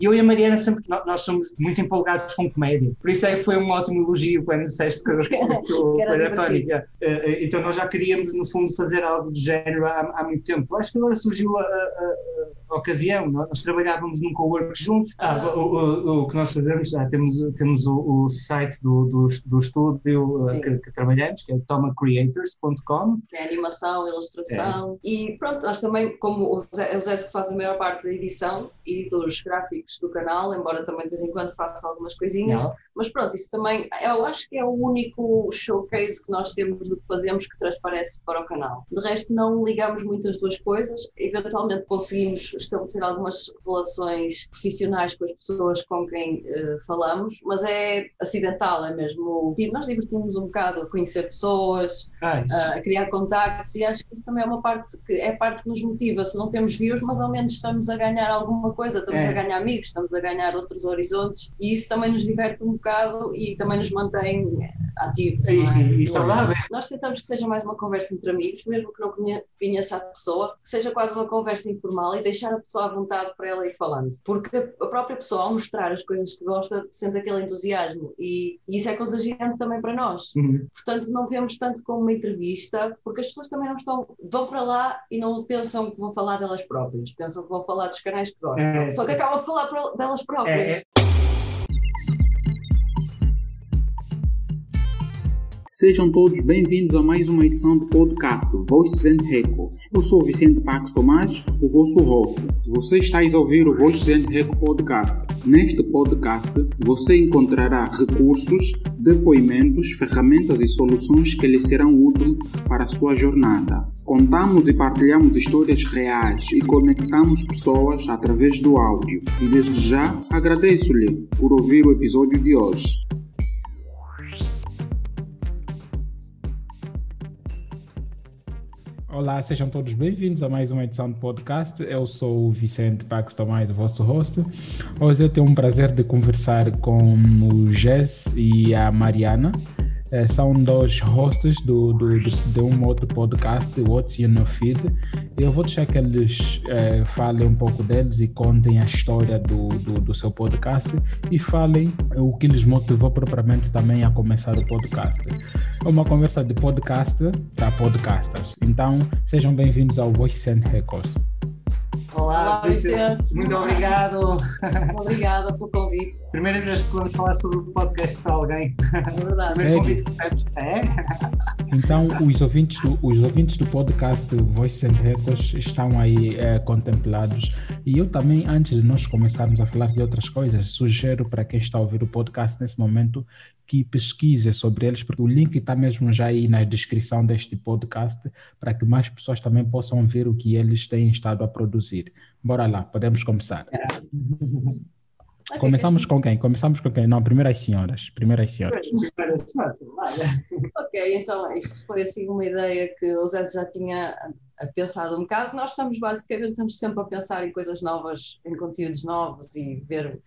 E eu e a Mariana sempre, nós somos muito empolgados com comédia, por isso é que foi um ótimo elogio quando disseste que, que era tónica. Uh, então nós já queríamos, no fundo, fazer algo do género há, há muito tempo. Acho que agora surgiu a, a ocasião, nós trabalhávamos num co-work juntos. Ah, o, o, o, que nós fazemos, já temos, temos o, o site do, do, do estúdio uh, que, que, trabalhamos, que é tomacreators.com. Que é animação, ilustração. É. E pronto, nós também, como o Zé, o Zé que faz a maior parte da edição e dos gráficos do canal, embora também de vez em quando faça algumas coisinhas. Não. Mas pronto, isso também, eu acho que é o único showcase que nós temos do que fazemos que transparece para o canal. De resto, não ligamos muito as duas coisas. Eventualmente conseguimos estabelecer algumas relações profissionais com as pessoas com quem uh, falamos, mas é acidental, é mesmo. E nós divertimos um bocado a conhecer pessoas, uh, a criar contactos, e acho que isso também é uma parte que é parte que nos motiva. Se não temos views, mas ao menos estamos a ganhar alguma coisa, estamos é. a ganhar amigos, estamos a ganhar outros horizontes, e isso também nos diverte um bocado e também nos mantém ativos. E, é? e, e saudáveis. Nós tentamos que seja mais uma conversa entre amigos, mesmo que não conheça a pessoa, que seja quase uma conversa informal e deixar a pessoa à vontade para ela ir falando. Porque a própria pessoa, ao mostrar as coisas que gosta, sente aquele entusiasmo e, e isso é contagiante também para nós. Uhum. Portanto, não vemos tanto como uma entrevista, porque as pessoas também não estão, vão para lá e não pensam que vão falar delas próprias, pensam que vão falar dos canais que gostam. É, Só que acabam a falar delas próprias. É, Sejam todos bem-vindos a mais uma edição do podcast Voices and Reco. Eu sou Vicente Pax Tomás, o vosso host. Você está a ouvir o Voices and Reco podcast. Neste podcast, você encontrará recursos, depoimentos, ferramentas e soluções que lhe serão úteis para a sua jornada. Contamos e partilhamos histórias reais e conectamos pessoas através do áudio. E desde já agradeço-lhe por ouvir o episódio de hoje. Olá, sejam todos bem-vindos a mais uma edição do podcast. Eu sou o Vicente Pax Tomás, o vosso host. Hoje eu tenho um prazer de conversar com o Jess e a Mariana. É, são dois hosts do, do, do, de um outro podcast, What's in Your Feed. Eu vou deixar que eles é, falem um pouco deles e contem a história do, do, do, seu podcast e falem o que lhes motivou propriamente também a começar o podcast. É uma conversa de podcast para podcasters. Então, sejam bem-vindos ao Voice and Records. Olá, Olá Vicente. Muito obrigado. Obrigada pelo convite. Primeira vez que vamos falar sobre o podcast para alguém. É verdade. Primeiro convite que recebes. É? Então, os ouvintes, do, os ouvintes do podcast Voice and Records estão aí é, contemplados. E eu também, antes de nós começarmos a falar de outras coisas, sugiro para quem está a ouvir o podcast nesse momento que pesquise sobre eles, porque o link está mesmo já aí na descrição deste podcast, para que mais pessoas também possam ver o que eles têm estado a produzir. Bora lá, podemos começar. Okay, Começamos com quem? Começamos com quem? Não, primeiro as senhoras. Primeiro as senhoras. ok, então isto foi assim uma ideia que o Zé já tinha pensado um bocado. Nós estamos basicamente estamos sempre a pensar em coisas novas, em conteúdos novos e ver,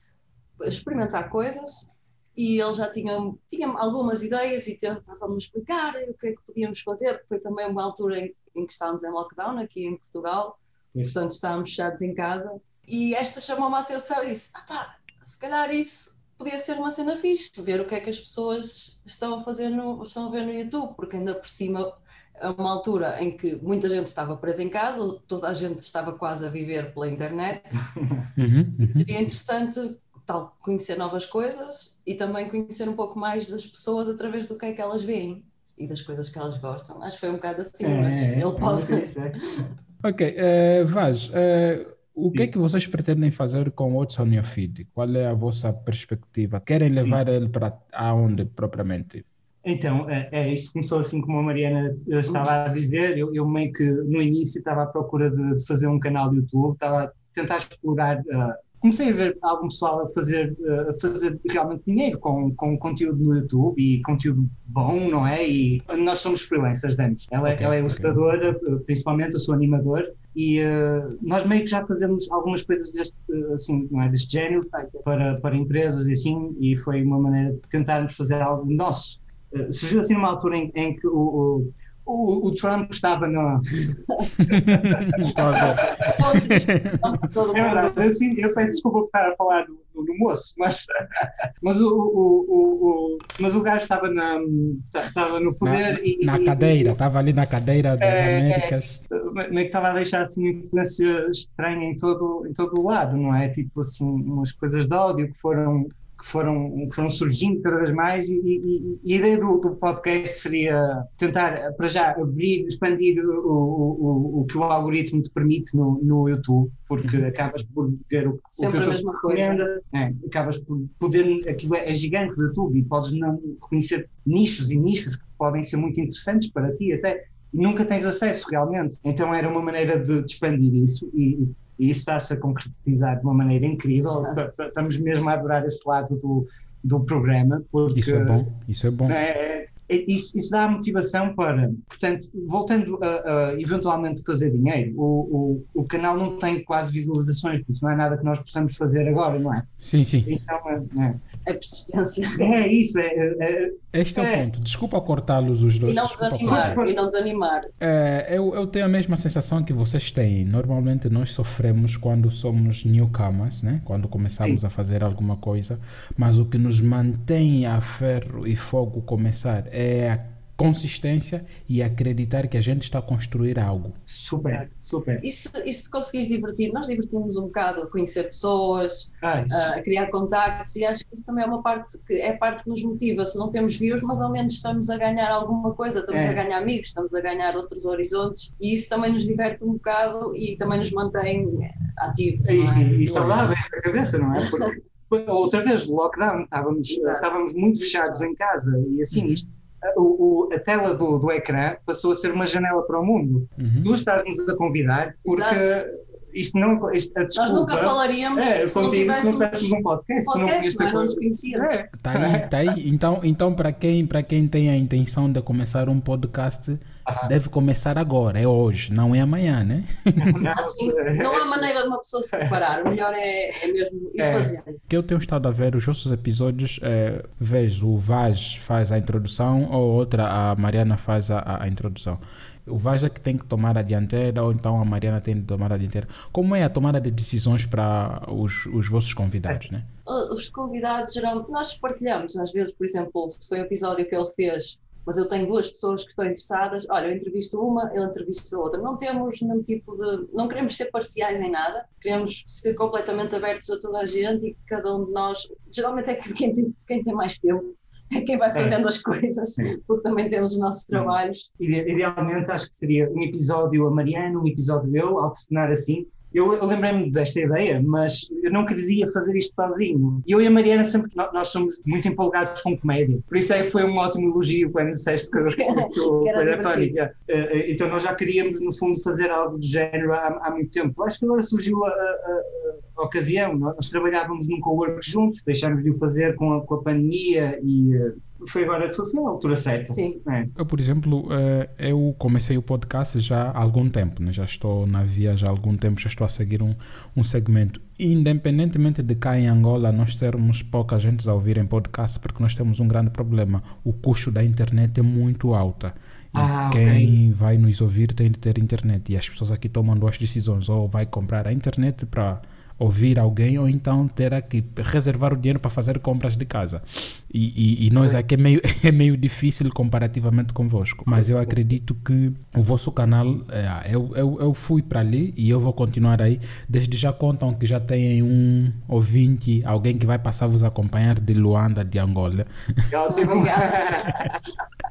experimentar coisas e ele já tinha, tinha algumas ideias e tentava-me explicar o que é que podíamos fazer, porque foi também uma altura em, em que estávamos em lockdown aqui em Portugal, e, portanto estávamos fechados em casa, e esta chamou-me a atenção e disse, ah pá, se calhar isso podia ser uma cena fixe, ver o que é que as pessoas estão a fazer, no, estão a ver no YouTube, porque ainda por cima é uma altura em que muita gente estava presa em casa, toda a gente estava quase a viver pela internet, uhum, uhum. seria interessante tal, conhecer novas coisas e também conhecer um pouco mais das pessoas através do que é que elas veem e das coisas que elas gostam. Acho que foi um bocado assim, é, mas é, ele pode. ok, uh, Vaz, uh, o que é que vocês pretendem fazer com o What's on Your Feed? Qual é a vossa perspectiva? Querem levar Sim. ele para aonde propriamente? Então, é, é, isto começou assim como a Mariana estava a dizer. Eu, eu meio que no início estava à procura de, de, fazer um canal de YouTube, estava a tentar explorar uh, comecei a ver algum pessoal a fazer, a fazer realmente dinheiro com, com conteúdo no YouTube e conteúdo bom, não é? E nós somos freelancers, damos. Ela, okay, ela é ilustradora, okay. principalmente, eu sou animador. E uh, nós meio que já fazemos algumas coisas deste, assim, não é, deste género para, para empresas e assim, e foi uma maneira de tentarmos fazer algo nosso. Uh, surgiu assim numa altura em, em que o, o o, o Trump estava no. é verdade, eu, sim, eu peço desculpa por estar a falar no, no, no moço, mas, mas, o, o, o, mas o gajo estava, na, estava no poder na, e. Na cadeira, estava ali na cadeira das é, Américas. É, que estava a deixar assim uma influência estranha em todo, em todo o lado, não é? Tipo assim, umas coisas de ódio que foram que foram, foram surgindo cada vez mais e, e, e a ideia do, do, podcast seria tentar, para já, abrir, expandir o, o, o, que o algoritmo te permite no, no YouTube, porque uhum. acabas por ver o, Sempre o que a mesma coisa. É, acabas por poder, aquilo é, gigante do YouTube e podes não conhecer nichos e nichos que podem ser muito interessantes para ti até, nunca tens acesso realmente. Então era uma maneira de, de expandir isso e, e isso está-se a concretizar de uma maneira incrível. Estamos mesmo a adorar esse lado do, do programa. Porque, isso é bom, isso é bom. É, isso, isso, dá motivação para, portanto, voltando a, a eventualmente fazer dinheiro, o, o, o, canal não tem quase visualizações, por isso não é nada que nós possamos fazer agora, não é? Sim, sim. Então, é, é persistência. É isso, é, é este é, é, o ponto. Desculpa cortá-los os dois. E não desanimar. E não desanimar. É, eu, eu tenho a mesma sensação que vocês têm. Normalmente nós sofremos quando somos newcomers, né? quando começamos Sim. a fazer alguma coisa, mas o que nos mantém a ferro e fogo começar é a consistência e acreditar que a gente está a construir algo. Super, super. E se, e se conseguires divertir, nós divertimos um bocado a conhecer pessoas, ah, a criar contactos e acho que isso também é uma parte que é parte que nos motiva. Se não temos views, mas ao menos estamos a ganhar alguma coisa, estamos é. a ganhar amigos, estamos a ganhar outros horizontes e isso também nos diverte um bocado e também nos mantém ativos. E, é? e, e saudáveis da cabeça, não é? Porque outra vez, o lockdown, estávamos, estávamos muito fechados em casa e assim, uhum. isto o, o, a tela do, do ecrã passou a ser uma janela para o mundo. Uhum. Tu estás-nos a convidar porque Exato. Isto não. Isto, a desculpa, Nós nunca falaríamos é, se, não tivéssemos, se não tivéssemos um podcast, podcast não, não, não nos conhecíamos. É. Tá aí, tá aí. Então, então para quem, quem tem a intenção de começar um podcast deve começar agora, é hoje, não é amanhã, né? Assim, não há maneira de uma pessoa se preparar, o melhor é, é mesmo ir é. fazendo. Que eu tenho estado a ver os outros episódios, é, vejo o Vaz faz a introdução ou outra, a Mariana faz a, a introdução. O Vaz é que tem que tomar a dianteira ou então a Mariana tem que tomar a dianteira. Como é a tomada de decisões para os, os vossos convidados, né? Os convidados, geralmente, nós partilhamos, às vezes, por exemplo, se foi o episódio que ele fez mas eu tenho duas pessoas que estão interessadas, olha, eu entrevisto uma, ele entrevista outra. Não temos nenhum tipo de. Não queremos ser parciais em nada, queremos ser completamente abertos a toda a gente e cada um de nós. Geralmente é quem tem, quem tem mais tempo. É quem vai é. fazendo é. as coisas, porque também temos os nossos trabalhos. Idealmente, acho que seria um episódio a Mariana, um episódio eu, alternar assim, eu, eu lembrei-me desta ideia, mas eu não queria fazer isto sozinho. E eu e a Mariana sempre, nós somos muito empolgados com comédia. Por isso é que foi um ótimo elogio quando disseste que, que, que, era pânica. Então nós já queríamos, no fundo, fazer algo do género há, há muito tempo. Acho que agora surgiu a, a, a ocasião. Nós trabalhávamos num co-work juntos, deixámos de o fazer com a, com a pandemia e eh, foi agora, foi a altura certa. Sim. É. Eu, por exemplo, eh, eu comecei o podcast já há algum tempo, né? já estou na via já há algum tempo, já estou a seguir um, um segmento. Independentemente de cá em Angola nós termos pouca gente a ouvir em podcast, porque nós temos um grande problema. O custo da internet é muito alta. E ah, quem okay. vai nos ouvir tem de ter internet. E as pessoas aqui tomam duas decisões: ou vai comprar a internet para ouvir alguém ou então terá que reservar o dinheiro para fazer compras de casa. E, e, e nós aqui é meio, é meio difícil comparativamente convosco. Mas eu acredito que o vosso canal, é, eu, eu, eu fui para ali e eu vou continuar aí. Desde já contam que já têm um ouvinte, alguém que vai passar a vos acompanhar de Luanda, de Angola.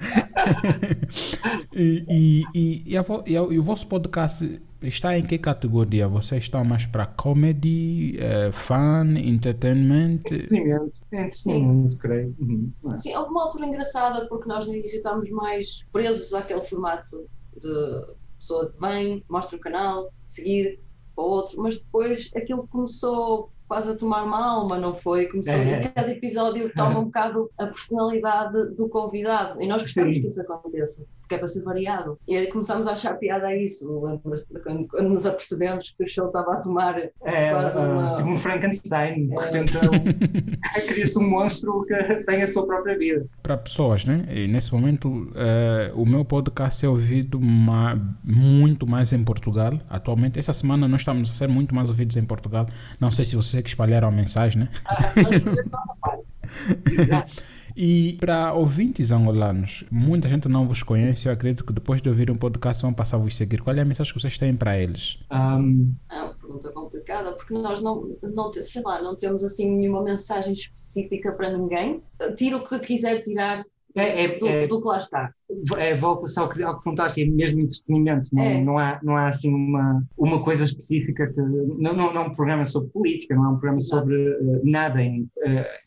e, e, e, e, a, e, e o vosso podcast está em que categoria? Você está mais para comedy, uh, fun, entertainment? Entretenimento, entretenimento, creio. Uhum. É? Sim, houve uma altura engraçada porque nós no início estávamos mais presos àquele formato de pessoa que vem, mostra o canal, seguir para outro, mas depois aquilo começou quase a tomar uma alma, não foi? Começou é. cada episódio toma um bocado a personalidade do convidado e nós gostamos Sim. que isso aconteça. Porque é para ser variado. E aí começámos a achar piada a isso, quando, quando nos apercebemos que o show estava a tomar é, quase uh, uma... tipo um Frankenstein, de É. repente é um- cria-se um monstro que tem a sua própria vida. Para pessoas, né? E nesse momento, eh, o meu podcast é ouvido ma- muito mais em Portugal. Atualmente, essa semana nós estamos a ser muito mais ouvidos em Portugal. Não sei se vocês é que espalharam a mensagem, né? Nós fazemos a nossa parte. Exato. E para ouvintes angolanos, muita gente não vos conhece. Eu acredito que depois de ouvir um podcast vão passar a vos seguir. Qual é a mensagem que vocês têm para eles? Um, É uma pergunta complicada, porque nós não, não, sei lá, não temos assim nenhuma mensagem específica para ninguém. Tira o que quiser tirar é, é, do, é, do que lá está. É, volta-se ao que, ao que perguntaste, é mesmo entretenimento, não, É. não, há, não há assim uma, uma coisa específica que. Não, não, não é um programa sobre política, não é um programa Exato. sobre eh, nada, em,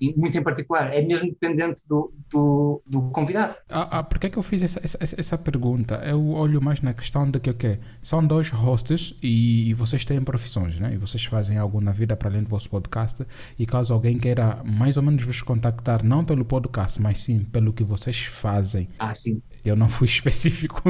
em- muito em particular, é mesmo dependente do, do, do convidado. Ah, ah, por que é que eu fiz essa, essa, essa pergunta? Eu olho mais na questão de que o quê? São dois hosts e, e vocês têm profissões, né? E vocês fazem algo na vida para além do vosso podcast. E caso alguém queira mais ou menos vos contactar, não pelo podcast, mas sim pelo que vocês fazem. Ah, sim. Eu não fui específico.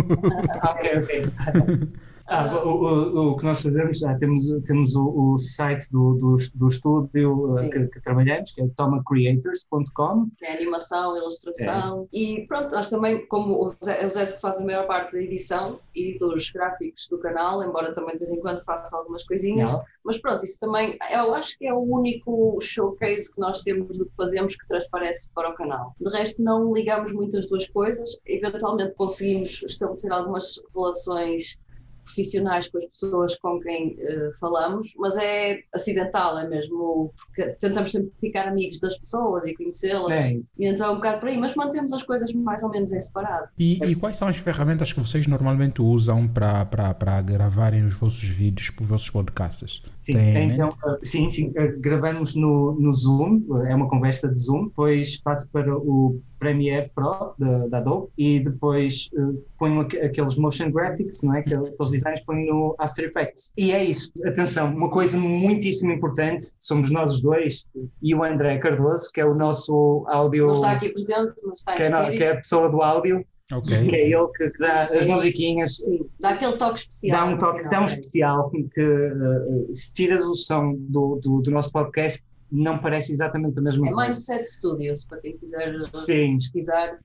Ah, ok, ok. Ah, o, o, o que nós fazemos, já temos, temos o, o site do, do, do estúdio Sim. que, que trabalhamos, que é tomacreators.com. que é animação, ilustração. E pronto, nós também, como o Zé, é o Zé que faz a maior parte da edição e dos gráficos do canal, embora também de vez em quando faça algumas coisinhas. Não. Mas pronto, isso também, eu acho que é o único showcase que nós temos do que fazemos que transparece para o canal. De resto, não ligamos muito as duas coisas. Eventualmente conseguimos estabelecer algumas relações profissionais com as pessoas com quem eh, falamos, mas é acidental, é mesmo porque tentamos sempre ficar amigos das pessoas e conhecê-las. É. E então é um bocado por aí, mas mantemos as coisas mais ou menos em separado. E, e quais são as ferramentas que vocês normalmente usam para gravarem os vossos vídeos para os vossos podcasts? Sim, Tem então, uh, sim, sim, uh, gravamos no, no Zoom, uh, é uma conversa de Zoom, depois passo para o Premiere Pro da, da Adobe e depois uh, ponho aqu- aqueles motion graphics, não é? Aqueles aqueles designs ponho no After Effects. E é isso, atenção, uma coisa muitíssimo importante, somos nós os dois e o André Cardoso, que é o Sim. nosso áudio, Não está aqui presente, mas está que, é, que é a pessoa do áudio, Ok. que é ele que, dá as musiquinhas, Sim, dá aquele toque especial. dá um toque final, tão é. especial que uh, se tiras o som do, do, do nosso podcast não parece exatamente a mesma É coisa. Mindset Studios, para quem quiser Sim. pesquisar.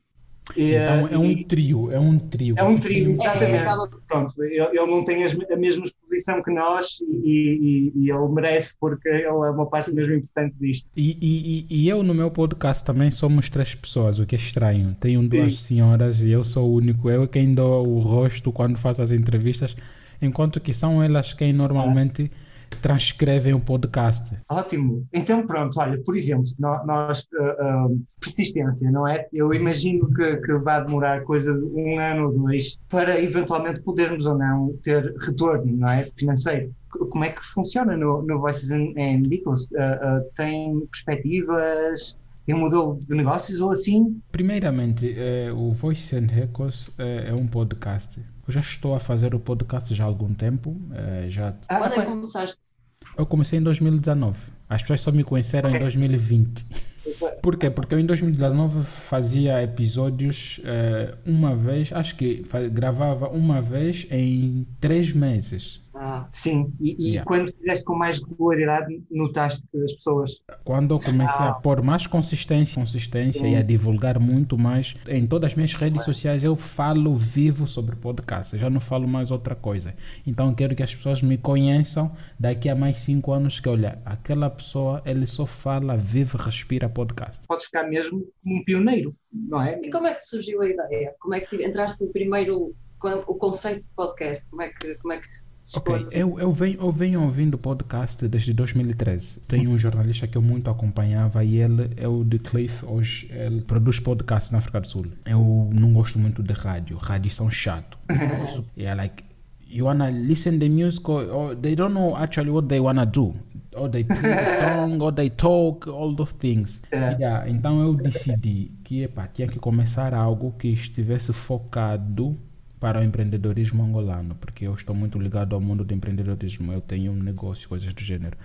Então é um trio, é um trio. É um trio, têm Exatamente. É, acaba pronto, ele, ele não tem a mesma exposição que nós e, e- e ele merece porque ele é uma parte Sim. mesmo importante disto. E, e, eu no meu podcast também somos três pessoas, o que é estranho. Tenho duas senhoras e eu sou o único. Eu é quem dou o rosto quando faço as entrevistas, enquanto que são elas quem normalmente transcrevem o podcast. Ótimo. Então, pronto, olha, por exemplo, nó- nós, uh, uh, persistência, não é? Eu imagino que, que vai demorar coisa de um ano ou dois para eventualmente podermos ou não ter retorno, não é? Financeiro. Como é que funciona no, no Voices and, and? Uh, uh, tem perspectivas? Tem um modelo de negócios ou assim? Primeiramente, o Voice and Records é um podcast. Eu já estou a fazer o podcast já há algum tempo. eh, já Ah, Quando é que começaste? Eu comecei em 2019. As pessoas só me conheceram em Ok. 2020. Por quê? Porque eu em 2019 fazia episódios eh, uma vez, acho que gravava uma vez em três meses. Ah, Sim, e, e Yeah. quando fizeste com mais regularidade, notaste que as pessoas. Quando eu comecei a pôr mais consistência, consistência e a divulgar muito mais, em todas as minhas redes sociais eu falo vivo sobre podcast, eu já não falo mais outra coisa. Então quero que as pessoas me conheçam daqui a mais cinco anos que olha, aquela pessoa ele só fala, vive, respira podcast. Podes ficar mesmo como um pioneiro, não é? E como é que surgiu a ideia? Como é que te- entraste no primeiro, com o conceito de podcast? Como é que, como é que Ok, eu, eu, venho, eu venho ouvindo podcast desde 2013. Tem um jornalista que eu muito acompanhava e ele é o de Cliff, hoje ele produz podcast na África do Sul. Eu não gosto muito de rádio, rádio são chato. yeah, like, you wanna listen the music or, or they don't know actually what they wanna do. Or they play the song, or they talk, all those things. É. Yeah, então eu decidi que epa, tinha que começar algo que estivesse focado para o empreendedorismo angolano, porque eu estou muito ligado ao mundo do empreendedorismo, eu tenho um negócio, coisas do gênero.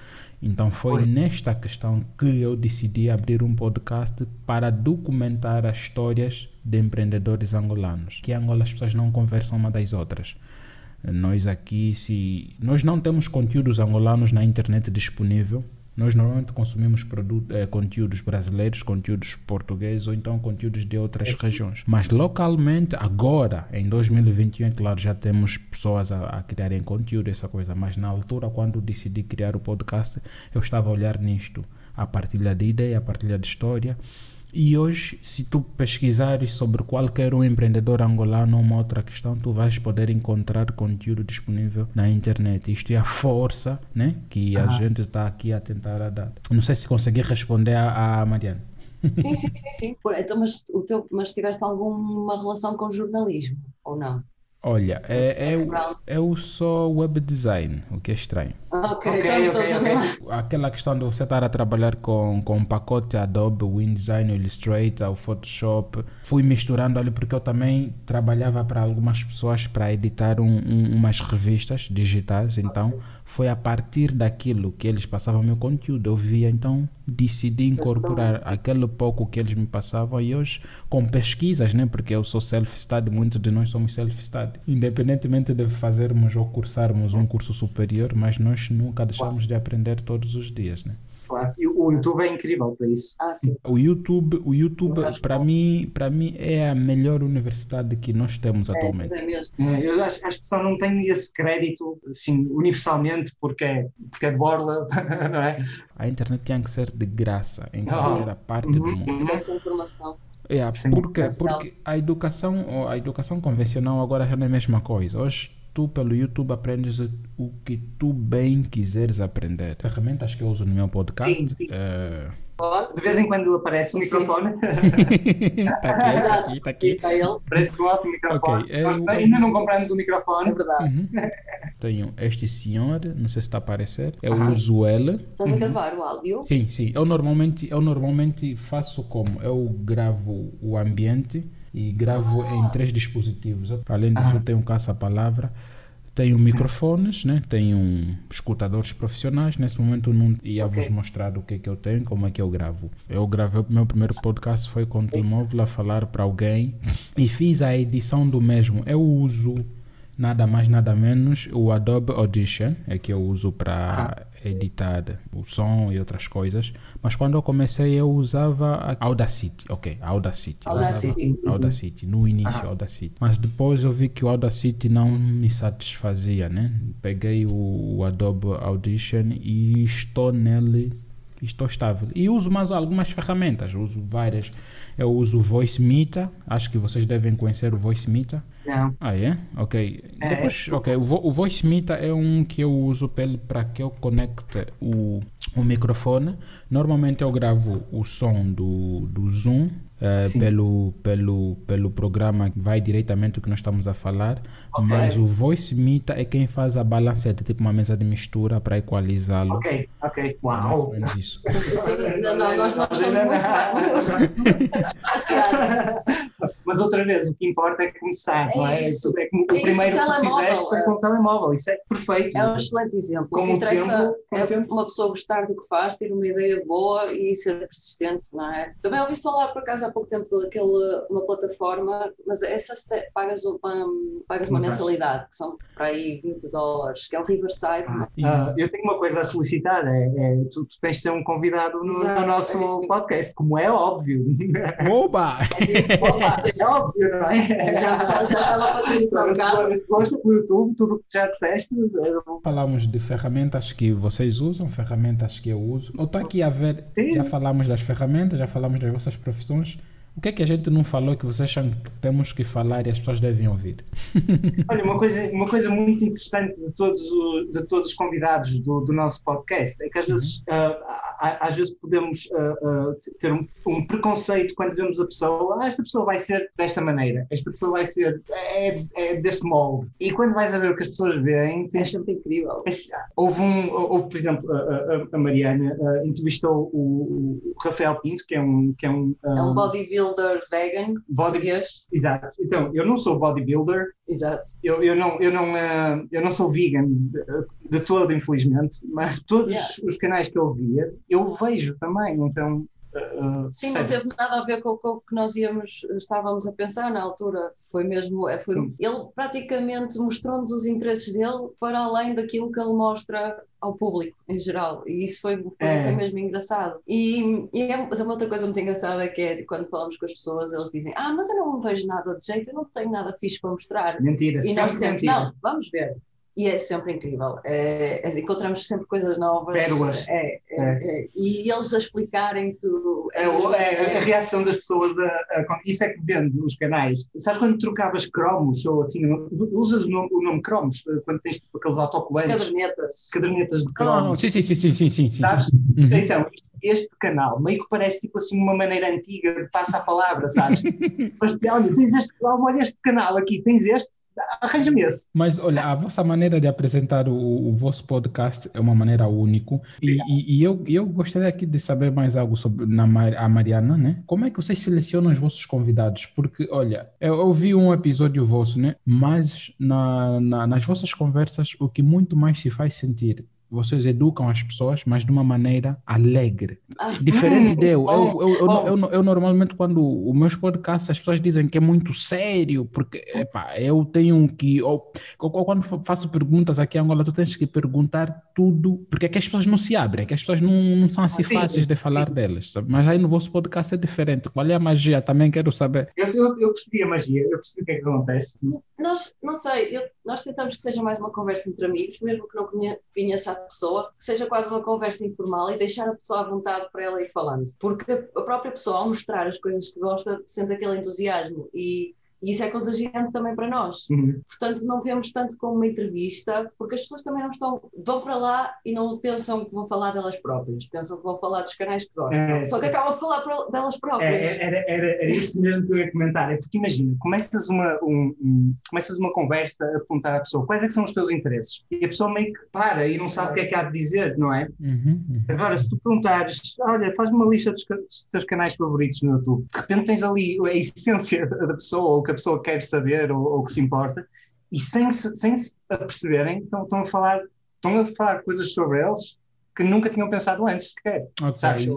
Então foi Oi. nesta questão que eu decidi abrir um podcast para documentar as histórias de empreendedores angolanos. Que em Angola as pessoas não conversam uma das outras. Nós aqui, se nós não temos conteúdos angolanos na internet disponível, nós normalmente consumimos produto, eh, conteúdos brasileiros, conteúdos portugueses ou então conteúdos de outras regiões. Mas localmente, agora, em 2021, é claro, já temos pessoas a, a criarem conteúdo, essa coisa. Mas na altura, quando decidi criar o podcast, eu estava a olhar nisto. A partilha de ideia, a partilha de história. E hoje, se tu pesquisares sobre qualquer um empreendedor angolano ou uma outra questão, tu vais poder encontrar conteúdo disponível na internet. Isto é a força né, que a Ah. gente está aqui a tentar a dar. Não sei se consegui responder à, à Mariana. Sim, sim, sim, sim. Então, mas, o teu, mas tiveste alguma relação com jornalismo, ou não? Olha, é, é, Background. eu sou web design, o que é estranho. Ok, Ok, estamos ok, todos a ok. mesma- Aquela questão de você estar a trabalhar com, com um pacote Adobe, o InDesign, o Illustrator, o Photoshop, fui misturando ali porque eu também trabalhava para algumas pessoas para editar um, um- umas revistas digitais, então foi a partir daquilo que eles passavam meu conteúdo, eu via, então decidi incorporar aquele pouco que eles me passavam e hoje com pesquisas, né, porque eu sou self-study, muitos de nós somos self-study, independentemente de fazermos ou cursarmos um curso superior, mas nós nunca deixamos de aprender todos os dias, né? Claro. E o YouTube é incrível para isso. Ah, sim. O YouTube, o YouTube para mim, para mim é a melhor universidade que nós temos É, atualmente. é mesmo. É, Eu acho, acho que só não tenho esse crédito, assim, universalmente, porque é, porque é de borla, não é? A internet tinha que ser de graça em Ah. qualquer parte do Uhum. mundo. Acesso à informação. É, porque, porque a educação, a educação convencional agora já não é a mesma coisa. Hoje tu pelo YouTube aprendes o que tu bem quiseres aprender. Ferramentas que eu uso no meu podcast. Sim, sim. eh, De vez em quando aparece o microfone, Está aqui, está aqui, está Aqui está ele. parece um ótimo microfone. Ok, é Nós o- ainda não compramos o É microfone. verdade. Uhum. Tenho este senhor, não sei se está a aparecer. Eu Ah. uso ele. Estás a gravar o áudio? Sim, sim. Eu normalmente, eu normalmente faço como? Eu gravo o ambiente e gravo em três dispositivos. Além disso, Ah. eu tenho caça-palavra, tenho microfones, né? tenho um escutadores profissionais. Nesse momento eu não ia vos Ok. mostrar o que é que eu tenho, como é que eu gravo. Eu gravei o meu primeiro podcast, foi com o telemóvel a falar para alguém e fiz a edição do mesmo. Eu uso nada mais, nada menos o Adobe Audition, é que eu uso para editar o som e outras coisas. Mas quando eu comecei eu usava a Audacity, ok, Audacity. Eu Audacity. usava Audacity, no início Audacity. Mas depois eu vi que o Audacity não me satisfazia, né? Peguei o, o Adobe Audition e estou nele estou estável. E uso mais algumas ferramentas, uso várias. Eu uso o Voice Meter, acho que vocês devem conhecer o Voice Meter. Não. Ah, é? Ok. É. Depois, ok, o, vo o é um que eu uso para que eu conecte o, o microfone. Normalmente eu gravo o som do, do Zoom Sim. pelo, pelo, pelo programa que vai diretamente o que nós estamos a falar, mas o Voice Meter é quem faz a balanceta, tipo uma mesa de mistura para equalizá-lo. Ok, ok. Ou Uau! menos isso. Não, não, nós não somos muito. Mas outra vez, o que importa é começar, não é? isso. É como É o isso, primeiro o que tu fizeste foi é. com o telemóvel, isso é perfeito. É um excelente exemplo. Com o que interessa tempo- com é tempo. uma pessoa gostar do que faz, ter uma ideia boa e ser persistente, não é? Também ouvi falar, por acaso, há pouco tempo daquele, uma plataforma, mas essa se te- pagas uma, pagas uma mensalidade, que são para aí 20 dólares, que é o Riverside. Ah, E- ah, eu tenho uma coisa a solicitar, é, é, tu, tu tens de ser um convidado no, Exato, no nosso é isso que- podcast, como é óbvio. Oba! Opa, é óbvio, não é? Já, já, já estava a fazer isso Se, gosta do YouTube, tudo que já disseste, eu- Falamos de ferramentas que vocês usam, ferramentas que eu uso. Eu estou aqui a ver, Sim. já falamos das ferramentas, já falamos das vossas profissões. O que é que a gente não falou que vocês acham que temos que falar e as pessoas devem ouvir? Olha, uma coisa, uma coisa muito interessante de todos, o- de todos os convidados do, do nosso podcast é que às vezes, ah, a- às vezes podemos ah, ah, ter um, um preconceito quando vemos a pessoa, ah, esta pessoa vai ser desta maneira, esta pessoa vai ser é, é deste molde. E quando vais a ver o que as pessoas veem, É tens sempre incrível. Esse- Houve, um, houve, por exemplo, a, a- a Mariana entrevistou o, o Rafael Pinto, que é um. Que é um, É um ah, bodybuilder vegan, body- português. Exato. Então, eu não sou bodybuilder, Exato. eu, eu, não, eu, não, ah, eu não sou vegan de, de todo, infelizmente, mas todos Yeah. os canais que eu via, eu vejo também. Então, Uh, Sim, não teve nada a ver com o que nós íamos, estávamos a pensar na altura. Foi mesmo, é, foi, ele praticamente mostrou-nos os interesses dele para além daquilo que ele mostra ao público em geral. E isso foi, foi, é. foi mesmo engraçado. E, e é uma outra coisa muito engraçada que é quando falamos com as pessoas, eles dizem: Ah, mas eu não vejo nada de jeito, eu não tenho nada fixe para mostrar. Mentira, e nós dizemos: mentira. Não, vamos ver e é sempre incrível. É, é, encontramos sempre coisas novas. Pérolas. É, é, é. e eles a explicarem tudo. É, a reação das pessoas a, a, Isso é que vende os canais. Sabes quando trocavas cromos ou assim, usas o nome, o nome cromos eh, quando tens tipo, aqueles autocolantes. Cadernetas. Cadernetas de cromos. Oh, sim, sim, sim, sim, sim, sim. Sabes? Uhum. Então, este canal meio que parece tipo assim uma maneira antiga de passar a palavra, sabes? Mas olha, tens este cromo, olha este canal aqui, tens este arranja-me esse. Mas olha, a vossa maneira de apresentar o, o vosso podcast é uma maneira única. E, e, e, eu, eu gostaria aqui de saber mais algo sobre na, a Mariana, né? Como é que vocês selecionam os vossos convidados? Porque, olha, eu ouvi um episódio vosso, né? Mas na, na, nas vossas conversas, o que muito mais se faz sentir vocês educam as pessoas, mas de uma maneira alegre. Ah, Diferente de eu. Eu, eu, eu, eu, eu, normalmente, quando os meus podcasts, as pessoas dizem que é muito sério, porque epa, eu tenho que. Ou, quando faço perguntas aqui em Angola, tu tens que perguntar tudo, porque é que as pessoas não se abrem, é que as pessoas não, não são assim fáceis de falar delas. Sabe? Mas aí no vosso podcast é diferente. Qual é a magia? Também quero saber. Eu, eu, eu percebi a magia, eu percebi o que é que acontece. Nós, não sei, nós tentamos que seja mais uma conversa entre amigos, mesmo que não conheça a pessoa, que seja quase uma conversa informal e deixar a pessoa à vontade para ela ir falando. Porque a própria pessoa, ao mostrar as coisas que gosta, sente aquele entusiasmo e e isso é contagiante também para nós. Uhum. Portanto, não vemos tanto como uma entrevista, porque as pessoas também não estão, vão para lá e não pensam que vão falar delas próprias, pensam que vão falar dos canais que gostam. É, Só que acabam a falar delas próprias. É, era, era, era isso mesmo que eu ia comentar. É porque imagina, começas uma, um, um, começas uma conversa a perguntar à pessoa quais é que são os teus interesses. E a pessoa meio que para e não sabe o que é que há de dizer, não é? Uhum, uhum. Agora, se tu perguntares, olha, faz-me uma lista dos, dos teus canais favoritos no YouTube, de repente tens ali a essência da pessoa, ou o que a pessoa quer saber ou, ou que se importa, e sem se, sem se aperceberem, estão, estão, a falar, estão a falar coisas sobre eles que nunca tinham pensado antes sequer. Okay. Sabes?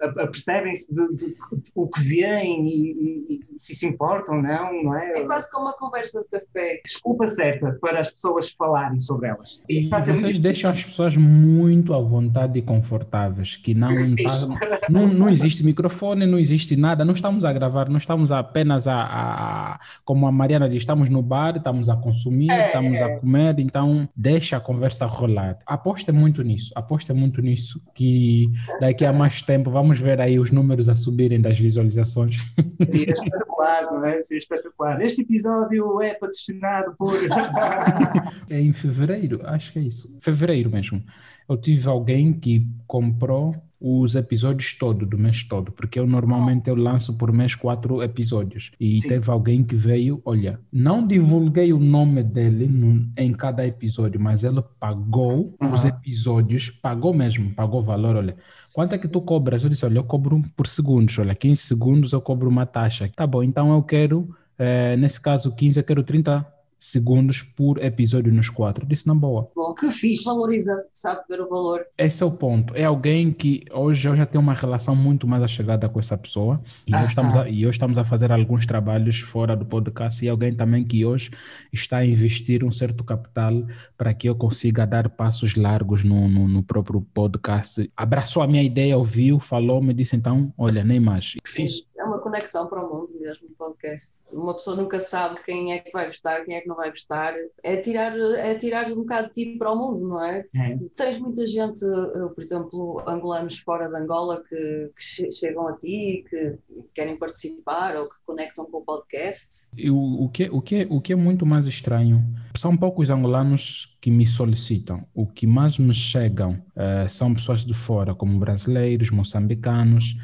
Apercebem-se de, de, de, o que veem e, e, e, se se importam ou não, não é? É quase como uma conversa de café. Desculpa certa para as pessoas falarem sobre elas. E, vocês muito... deixam as pessoas muito à vontade e confortáveis, que não, tá, não, não existe microfone, não existe nada, não estamos a gravar, não estamos apenas a, a como a Mariana diz, estamos no bar, estamos a consumir, é, estamos a comer, então deixa a conversa rolar. Aposta muito nisso, aposta muito nisso, que daqui a mais tempo vamos vamos ver aí os números a subirem das visualizações. Seria espetacular, não é? Seria espetacular. Este episódio é patrocinado por. é em fevereiro, acho que é isso. Fevereiro mesmo. Eu tive alguém que comprou os episódios todo, do mês todo, porque eu normalmente eu lanço por mês quatro episódios. E Sim. teve alguém que veio, olha, não divulguei o nome dele no, em cada episódio, mas ele pagou uhum. os episódios, pagou mesmo, pagou valor, olha. Quanto é que tu cobras? Eu disse, olha, eu cobro por segundos, olha, 15 segundos eu cobro uma taxa. Tá bom, então eu quero, eh, nesse caso 15, eu quero 30 segundos por episódio nos quatro. Disse na boa. Bom, que fixe. Valoriza, sabe ver o valor. Esse é o ponto. É alguém que hoje eu já tenho uma relação muito mais achegada com essa pessoa e, ah, hoje, estamos a, e hoje estamos a fazer alguns trabalhos fora do podcast e alguém também que hoje está a investir um certo capital para que eu consiga dar passos largos no, no, no próprio podcast. Abraçou a minha ideia, ouviu, falou, me disse então, olha, nem mais. Fixe. É uma conexão para o mundo mesmo, o podcast. Uma pessoa nunca sabe quem é que vai gostar, quem é que não vai gostar. É tirar, é tirar um bocado de ti para o mundo, não é? é. Tens muita gente, eh, por exemplo, angolanos fora de Angola que, que chegam a ti, que querem participar ou que conectam com o podcast. E o, o, que, o, que, o que é muito mais estranho, são poucos angolanos que me solicitam. O que mais me chegam uh, são pessoas de fora, como brasileiros, moçambicanos,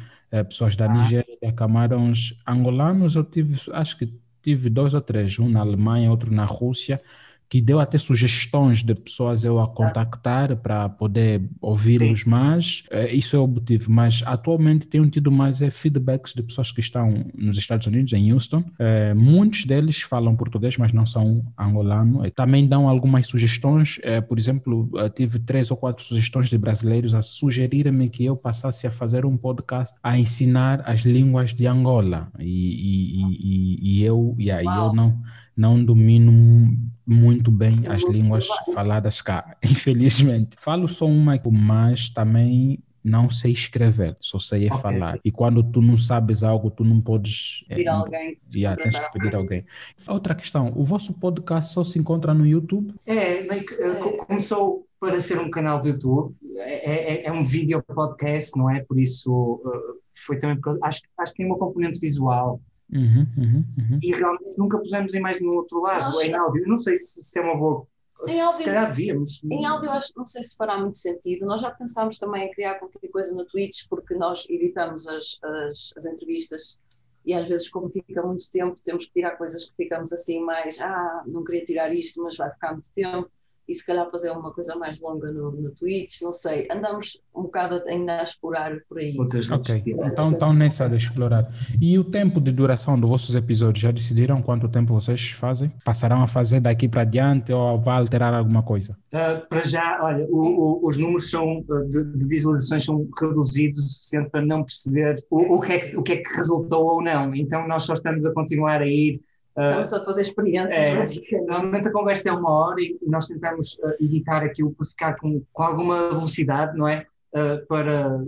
pessoas da ah. Nigéria, camarões, angolanos. Eu tive, acho que tive dois ou três, um na Alemanha, outro na Rússia, que deu até sugestões de pessoas eu a contactar para poder ouvi-los mais. É, isso eu obtive, mas atualmente tenho tido mais é, feedbacks de pessoas que estão nos Estados Unidos, em Houston. É, muitos deles falam português, mas não são angolano. É, também dão algumas sugestões. É, por exemplo, tive três ou quatro sugestões de brasileiros a sugerirem-me que eu passasse a fazer um podcast a ensinar as línguas de Angola. E, e, e, e eu, aí eu não não domino muito bem as línguas faladas cá, infelizmente. Falo só uma, mas também não sei escrever, só sei okay. falar. E quando tu não sabes algo, tu não podes. Pedir é, alguém. Yeah, tens que pedir alguém. Outra questão: o vosso podcast só se encontra no YouTube? É, é. começou para ser um canal do YouTube, é, é, é um vídeo podcast, não é? Por isso uh, foi também porque acho, acho que tem uma componente visual Uhum, uhum, uhum. E realmente nunca pusemos em mais no outro lado, Nossa. em áudio. Não sei se, se é uma boa. Em áudio, se calhar devíamos. Em áudio, acho, não sei se fará muito sentido. Nós já pensámos também em criar qualquer coisa no Twitch, porque nós editamos as, as, as entrevistas e às vezes, como fica muito tempo, temos que tirar coisas que ficamos assim mais. Ah, não queria tirar isto, mas vai ficar muito tempo e se calhar fazer uma coisa mais longa no, no Twitch, não sei. Andamos um bocado ainda a explorar por aí. Ok, então, então nessa de explorar. E o tempo de duração dos vossos episódios, já decidiram quanto tempo vocês fazem? Passarão a fazer daqui para adiante ou vai alterar alguma coisa? Uh, para já, olha, o, o, os números são, de, de, visualizações são reduzidos o suficiente para não perceber o, o, que é, o que é que resultou ou não. Então nós só estamos a continuar a ir Estamos a fazer experiências, é, basicamente. Normalmente a conversa é uma hora e, nós tentamos editar aquilo para ficar com, com alguma velocidade, não é? Uh, para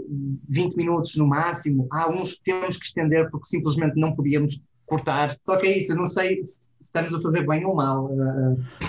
20 minutos no máximo. Há uns que temos que estender porque simplesmente não podíamos cortar. Só que é isso, eu não sei se estamos a fazer bem ou mal.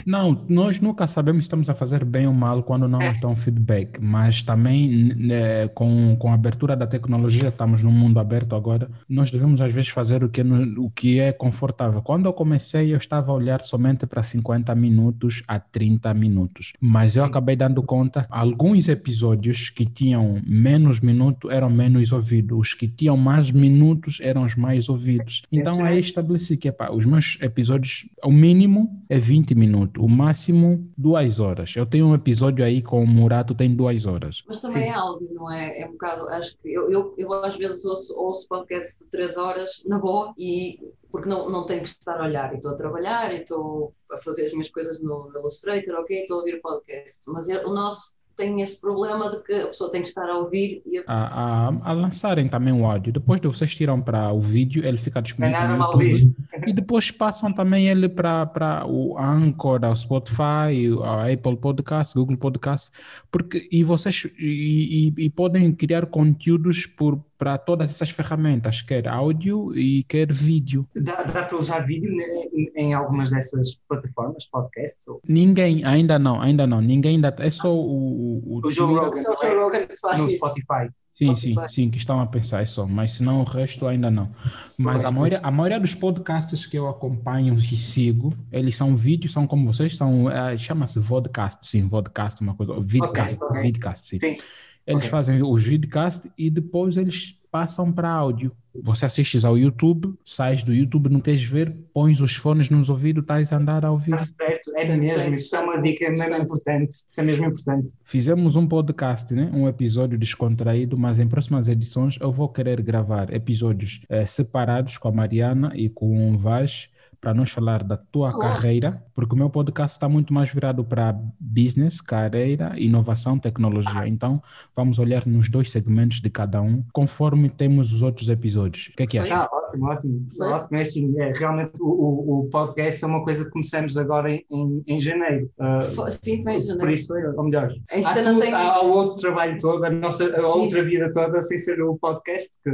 Não, nós nunca sabemos se estamos a fazer bem ou mal quando não é. nos dão feedback, mas também né, com, com a abertura da tecnologia, estamos num mundo aberto agora, nós devemos às vezes fazer o que, o que é confortável. Quando eu comecei, eu estava a olhar somente para 50 minutos a 30 minutos, mas eu Sim. acabei dando conta, alguns episódios que tinham menos minutos eram menos ouvidos, os que tinham mais minutos eram os mais ouvidos. Então, aí estabeleci que epa, os meus episódios, o mínimo é 20 minutos, o máximo duas horas. Eu tenho um episódio aí com o Murato, tem duas horas. Mas também Sim. é áudio, não é? É um bocado, acho que eu, eu, eu às vezes ouço, ouço podcast de três horas na boa e porque não, não tenho que estar a olhar e estou a trabalhar e estou a fazer as minhas coisas no, no Illustrator, ok, estou a ouvir o podcast. Mas é, o nosso tem esse problema de que a pessoa tem que estar a ouvir e a... A, a, a lançarem também o áudio. Depois de vocês tiram para o vídeo, ele fica disponível no YouTube. E depois passam também ele para o Anchor, o Spotify, a Apple Podcast, Google Podcast, porque e vocês e, e, e podem criar conteúdos por para todas essas ferramentas, quer áudio e quer vídeo. Dá, dá para usar vídeo em, em, algumas dessas plataformas, podcasts? Ou... Ninguém, ainda não, ainda não. Ninguém ainda. É só o. O, o Joe Rogan, só o Rogan que faz no isso. Spotify. Sim, sim, sim, que estão a pensar só, mas senão o resto ainda não. Mas a maioria, a maioria dos podcasts que eu acompanho e sigo, eles são vídeos, são como vocês, são, uh, chama-se vodcast, sim, vodcast, uma coisa, vidcast, okay, okay. vidcast, sim. sim. Eles okay. fazem os vidcasts e depois eles passam para áudio. Você assistes ao YouTube, sais do YouTube, não queres ver, pões os fones nos ouvidos, estás a andar a ouvir. Está certo, é mesmo, isso é uma dica mesmo importante. Isso é mesmo importante. Fizemos um podcast, né? um episódio descontraído, mas em próximas edições eu vou querer gravar episódios eh, separados com a Mariana e com o Vaz para nos falar da tua carreira, porque o meu podcast está muito mais virado para business, carreira, inovação, tecnologia. Então, vamos olhar nos dois segmentos de cada um, conforme temos os outros episódios. O que é que achas? Ah, ótimo, ótimo. ótimo. É assim, é, realmente o, o, podcast é uma coisa que começamos agora em, em, em janeiro. Uh, Sim, em janeiro. Por isso, ou melhor, há, tudo, tem... há, o outro trabalho todo, a nossa a outra vida toda sem ser o podcast que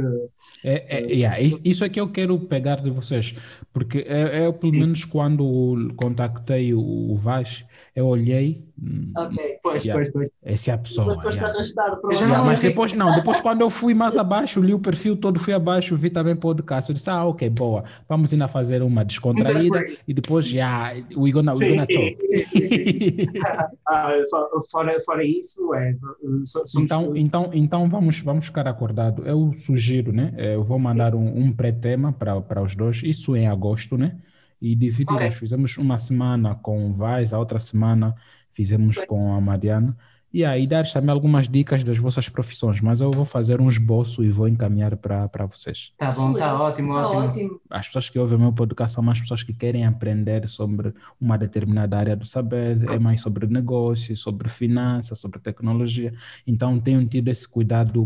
é, é, yeah, isso. é que eu quero pegar de vocês, porque é, é pelo menos quando contactei o, o Vaz, eu olhei. Hum, ok, pois, yeah, pois, pois. Essa é a pessoa. Depois yeah. arrastado para yeah, mas depois não, depois quando eu fui mais abaixo, li o perfil todo, fui abaixo, vi também podcast. Eu disse, ah, ok, boa, vamos ainda fazer uma descontraída e depois já, yeah, we gonna, we gonna talk. ah, fora, fora isso, é. Somos... Então, então, então vamos, vamos ficar acordados. Eu sugiro, né? Eu vou mandar um, um pré-tema para os dois, isso em agosto, né? E dividimos. Okay. Fizemos uma semana com o Vaz, a outra semana fizemos com a Mariana. E aí dar também algumas dicas das vossas profissões, mas eu vou fazer um esboço e vou encaminhar para vocês. Tá bom, tá ótimo, tá ótimo, ótimo. As pessoas que ouvem o meu podcast são mais pessoas que querem aprender sobre uma determinada área do saber, é mais sobre negócio, sobre finanças, sobre tecnologia. Então tenho tido esse cuidado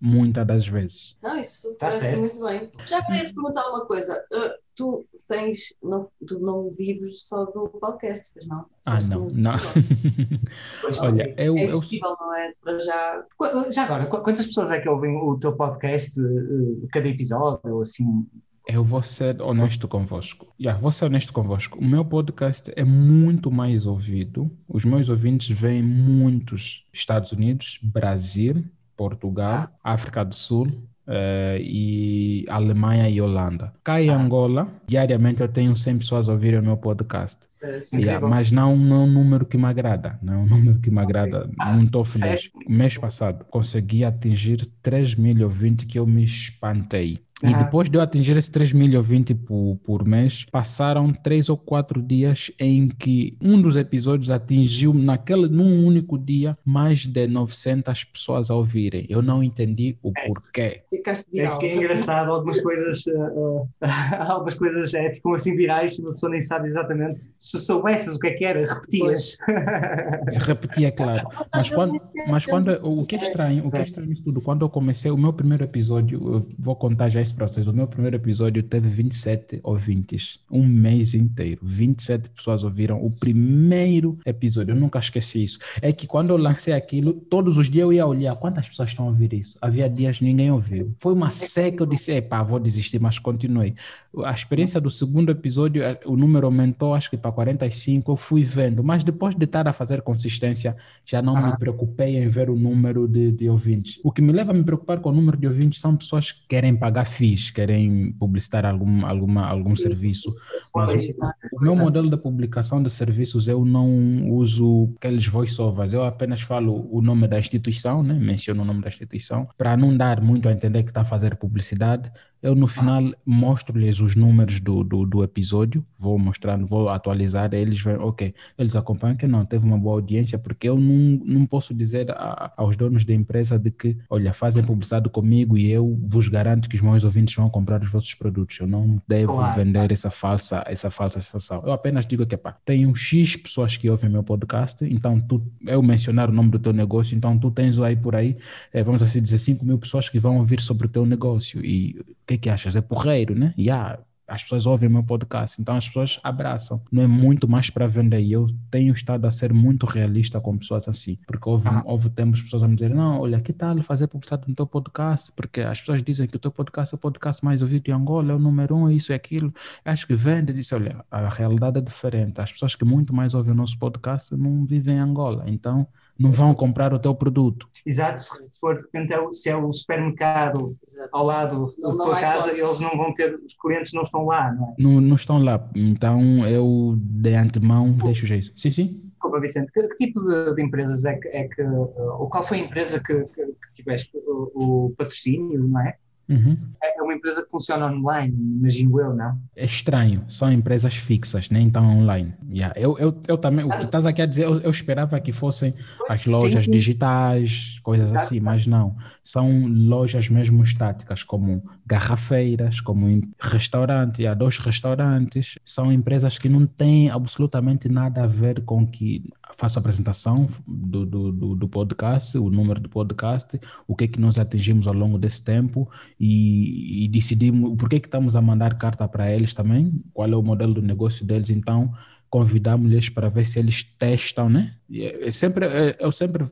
muitas das vezes. Não, isso tá parece certo. muito bem. Já queria te perguntar uma coisa. Uh, tu tens, não, tu não vives só do podcast, pois não? Ah, não, não. Olha, eu, é impossível, eu... não é? Para já... já agora, quantas pessoas é que ouvem o teu podcast, uh, cada episódio, ou assim? Eu vou ser honesto convosco. Yeah, vou ser honesto convosco. O meu podcast é muito mais ouvido. Os meus ouvintes vêm muitos Estados Unidos, Brasil, Portugal, ah. África do Sul, Uh, e Alemanha e Holanda. Cá em ah. Angola, diariamente eu tenho 100 pessoas a ouvir o meu podcast. yeah, mas não, não é um número que me agrada. Não é um número que me agrada. Okay. Não estou feliz. Mês passado consegui atingir 3 mil ouvintes que eu me espantei. E depois de eu atingir esses 3 mil ouvintes por, por mês, passaram três ou quatro dias em que um dos episódios atingiu, naquele, num único dia, mais de 900 pessoas a ouvirem. Eu não entendi o é. porquê. Ficaste viral. É que é engraçado, algumas coisas, uh, algumas coisas é, ficam assim virais e uma pessoa nem sabe exatamente. Se soubesses o que é que era, repetias. Repetia, claro. Mas quando, mas quando o que é estranho, o que é estranho tudo, quando eu comecei o meu primeiro episódio, eu vou contar já esse processo. O meu primeiro episódio teve 27 ouvintes, um mês inteiro. 27 pessoas ouviram o primeiro episódio. Eu nunca esqueci isso. É que quando eu lancei aquilo, todos os dias eu ia olhar quantas pessoas estão a ouvir isso. Havia dias ninguém ouviu. Foi uma seca, eu disse, epá, vou desistir, mas continuei. A experiência do segundo episódio, eh, o número aumentou, acho que para 45, eu fui vendo. Mas depois de estar a fazer consistência, já não ah. me preocupei em ver o número de, de ouvintes. O que me leva a me preocupar com o número de ouvintes são pessoas que querem pagar FIIs, querem publicitar algum, alguma, algum serviço. Mas o, o meu modelo de publicação de serviços, eu não uso aqueles voiceovers, eu apenas falo o nome da instituição, né? menciono o nome da instituição, para não dar muito a entender que está a fazer publicidade, eu no final mostro-lhes os números do, do, do, episódio, vou mostrando, vou atualizar, eles veem, ok, eles acompanham que não, teve uma boa audiência, porque eu não, não posso dizer a, aos donos da empresa de que, olha, fazem publicidade comigo e eu vos garanto que os meus ouvintes vão comprar os vossos produtos. Eu não devo claro. vender essa falsa, essa falsa sensação. Eu apenas digo que, pá, tenho X pessoas que ouvem meu podcast, então tu, eu mencionar o nome do teu negócio, então tu tens aí por aí, é, vamos assim dizer, 5 mil pessoas que vão ouvir sobre o teu negócio e que é que achas? É porreiro, né? E yeah, as pessoas ouvem o meu podcast, então as pessoas abraçam. Não é muito mais para vender. E eu tenho estado a ser muito realista com pessoas assim, porque houve, ah. houve tempos pessoas a me dizer: não, olha, que tal fazer publicidade no teu podcast? Porque as pessoas dizem que o teu podcast é o podcast mais ouvido em Angola, é o número um, isso e aquilo. Acho que vende. Disse: olha, a realidade é diferente. As pessoas que muito mais ouvem o nosso podcast não vivem em Angola. Então não vão comprar o teu produto. Exato, se for de repente é o, se é o supermercado Exato. ao lado da tua casa, eles não vão ter, os clientes não estão lá, não é? Não, não estão lá, então eu de antemão deixo jeito. Sim, sim. Desculpa, Vicente, que, que tipo de, de, empresas é que, é que, ou qual foi a empresa que, que, que tiveste o, o patrocínio, não é? Uhum. É uma empresa que funciona online, imagino eu, não? É estranho, são empresas fixas, nem tão online. Yeah. Eu, eu, eu também, o que estás aqui a dizer, eu, eu, esperava que fossem as lojas sim, sim. digitais, coisas Exato. assim, mas não. São lojas mesmo estáticas, como garrafeiras, como restaurante, há dois restaurantes. São empresas que não têm absolutamente nada a ver com que faço a apresentação do, do, do, do, podcast, o número do podcast, o que é que nós atingimos ao longo desse tempo e, e decidimos por que, é que estamos a mandar carta para eles também, qual é o modelo do negócio deles, então convidamos-lhes para ver se eles testam, né? Eu sempre, eu sempre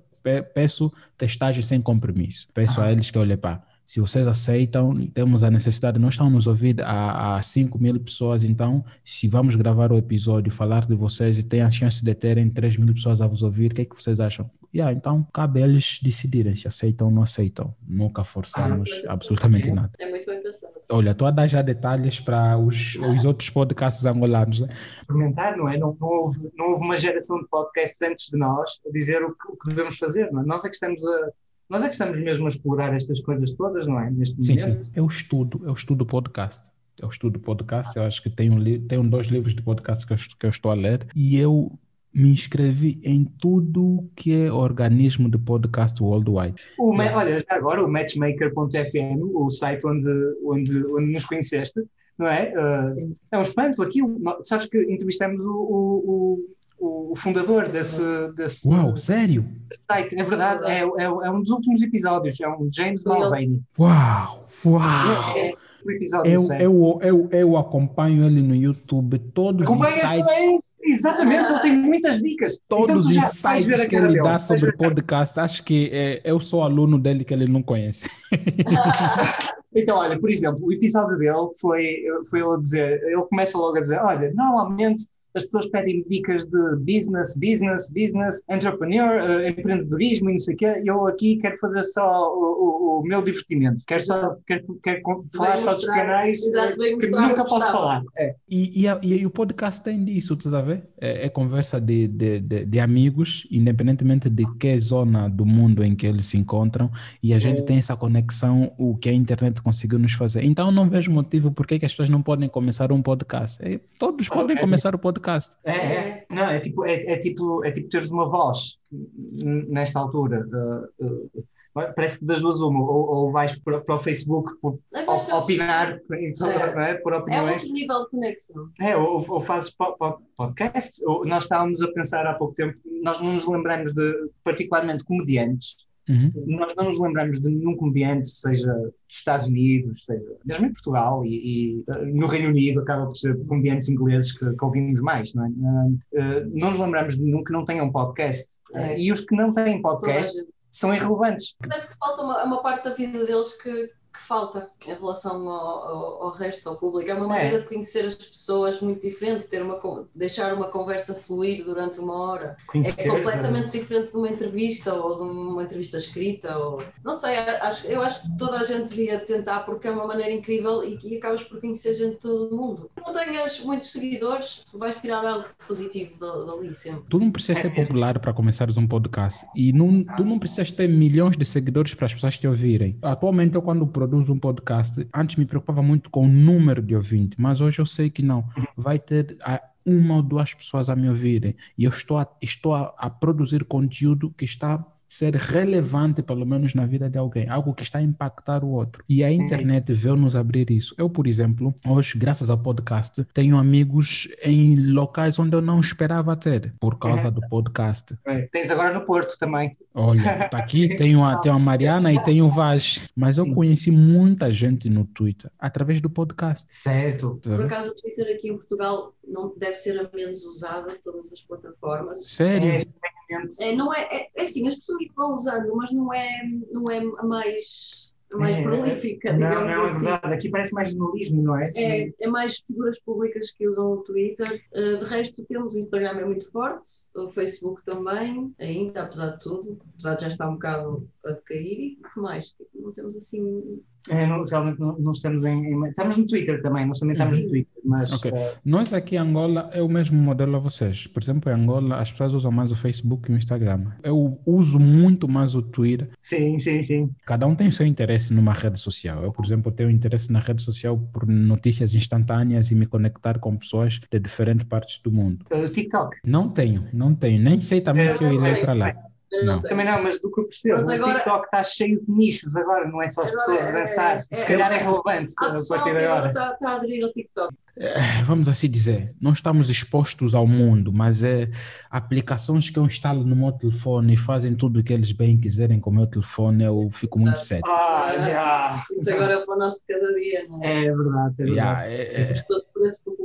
peço testagem sem compromisso, peço ah. a eles que, olhem para se vocês aceitam, temos a necessidade, nós estamos nos ouvindo a, a 5 mil pessoas, então, se vamos gravar o episódio, falar de vocês e tem a chance de terem 3 mil pessoas a vos ouvir, o que é que vocês acham? Yeah, então, cabe a eles decidirem se aceitam ou não aceitam. Nunca forçamos ah, absolutamente nada. É muito bem pensado. Olha, estou a dar já detalhes para os, os outros podcasts angolanos. Né? Experimentar, não é? Não, não, houve, não houve uma geração de podcasts antes de nós a dizer o que, o que devemos fazer, não é? Nós é que estamos a nós é que estamos mesmo a explorar estas coisas todas, não é? Neste momento. Sim, sim. Eu estudo, eu estudo podcast. Eu estudo podcast, eu acho que tenho, tenho dois livros de podcast que eu, que eu estou a ler e eu me inscrevi em tudo que é organismo de podcast worldwide. O, olha, já agora o matchmaker.fm, o site onde, onde, onde nos conheceste, não é? Uh, Sim. é um espanto aquilo. Sabes que entrevistamos o, o, o, o fundador desse, desse Uau, sério? site, é verdade, é, é, é um dos últimos episódios, é um James. Mulvaney. Uau, uau! É, é episódio Eu, eu, eu, eu acompanho ele no YouTube, todos os Acompanhas sites, também? Exatamente, ele tem muitas dicas. Então todos já os sites que ele dele. dá sobre podcast, acho que é, eu sou aluno dele que ele não conhece. Então, olha, por exemplo, o episódio dele foi, foi ele a dizer, ele começa logo a dizer, olha, normalmente as pessoas pedem dicas de business, business, business, entrepreneur, eh, empreendedorismo e não sei o quê, e eu aqui quero fazer só o, o- o meu divertimento, quero só, quero, quero falar só dos canais eh, Exato, que nunca que posso falar. É. E, e, a- e o podcast tem disso, estás a ver? É, é conversa de, de, de, de amigos, independentemente de que zona do mundo em que eles se encontram, e a gente É. tem essa conexão, o que a internet conseguiu nos fazer. Então, não vejo motivo por que as pessoas não podem começar um podcast. É, todos podem É. começar o podcast. É, é. Não, é tipo, é, é tipo, é tipo teres uma voz nesta altura. eh, eh, parece que das duas uma, ou, ou vais para, para o Facebook por opinar, então, É. não é? por É opiniões. outro nível de conexão. É, ou, ou fazes po- po- podcasts, ou nós estávamos a pensar há pouco tempo, nós não nos lembramos de, particularmente, comediantes, Uhum. nós não nos lembramos de nenhum comediante, seja dos Estados Unidos, seja mesmo em Portugal e, e, eh, no Reino Unido acaba por ser comediantes ingleses que, que ouvimos mais, não é? Eh, não nos lembramos de nenhum que não tenha um podcast. É. Eh, E os que não têm podcast são irrelevantes. Parece que falta uma, uma parte da vida deles que, que falta em relação ao, ao- ao resto, ao público. É uma maneira de conhecer as pessoas muito diferente, ter uma, deixar uma conversa fluir durante uma hora. É Conhecer, completamente diferente de uma entrevista ou de uma entrevista escrita. Ou... Não sei, acho, eu acho que toda a gente devia tentar porque é uma maneira incrível e, e acabas por conhecer gente de todo o mundo. Não tenhas muitos seguidores, vais tirar algo positivo da- dali sempre. Tu não precisas ser popular para começares um podcast. E não, tu não precisas ter milhões de seguidores para as pessoas te ouvirem. Atualmente, eu quando produzo um podcast, antes me preocupava muito com o número de ouvintes, mas hoje eu sei que não. Vai ter ah, uma ou duas pessoas a me ouvirem. E eu estou a, estou a, a produzir conteúdo que está ser relevante, pelo menos na vida de alguém, algo que está a impactar o outro. E a internet veio nos abrir isso. Eu, por exemplo, hoje, graças ao podcast, tenho amigos em locais onde eu não esperava ter, por causa do podcast. É. Tens agora no Porto também. Olha, tá aqui, tenho a, tenho a Mariana e tenho o Vaz. Mas eu Sim. conheci muita gente no Twitter através do podcast. Certo. Por acaso, o Twitter aqui em Portugal não deve ser a menos usada de todas as plataformas. Sério? É, É, não é, é, é assim, as pessoas vão usando, mas não é, não é a mais, a mais É, prolífica, Não, digamos não, é assim. verdade. Aqui parece mais jornalismo, não é? É, é mais figuras públicas que usam o Twitter. Uh, de resto, temos o Instagram é muito forte, o Facebook também, ainda, apesar de tudo, apesar de já estar um bocado a decair. E o que mais? Não temos assim. É, não, realmente não, não estamos em, em- Estamos no Twitter também, nós também estamos no Sim. Twitter, mas Ok. eh, Nós aqui em Angola é o mesmo modelo a vocês. Por exemplo, em Angola as pessoas usam mais o Facebook e o Instagram. Eu uso muito mais o Twitter. sim, sim, sim. Cada um tem o seu interesse numa rede social. Eu, por exemplo, tenho interesse na rede social por notícias instantâneas e me conectar com pessoas de diferentes partes do mundo. Eh, O TikTok. Não tenho, não tenho. Nem sei também É, se eu irei para lá. Não. não. Também não, mas do que eu percebo, Mas o agora- TikTok está cheio de nichos agora, não é só as Agora pessoas a é- dançar. é- Se é- calhar é relevante a partir de agora está, está a aderir ao TikTok. Eh, Vamos assim dizer, não estamos expostos ao mundo, mas é aplicações que eu instalo no meu telefone e fazem tudo o que eles bem quiserem com o meu telefone, eu fico muito cético. Ah, já. Isso agora é para o nosso de cada dia, não é? É verdade, é verdade. Yeah, é- é- Os todos presos por.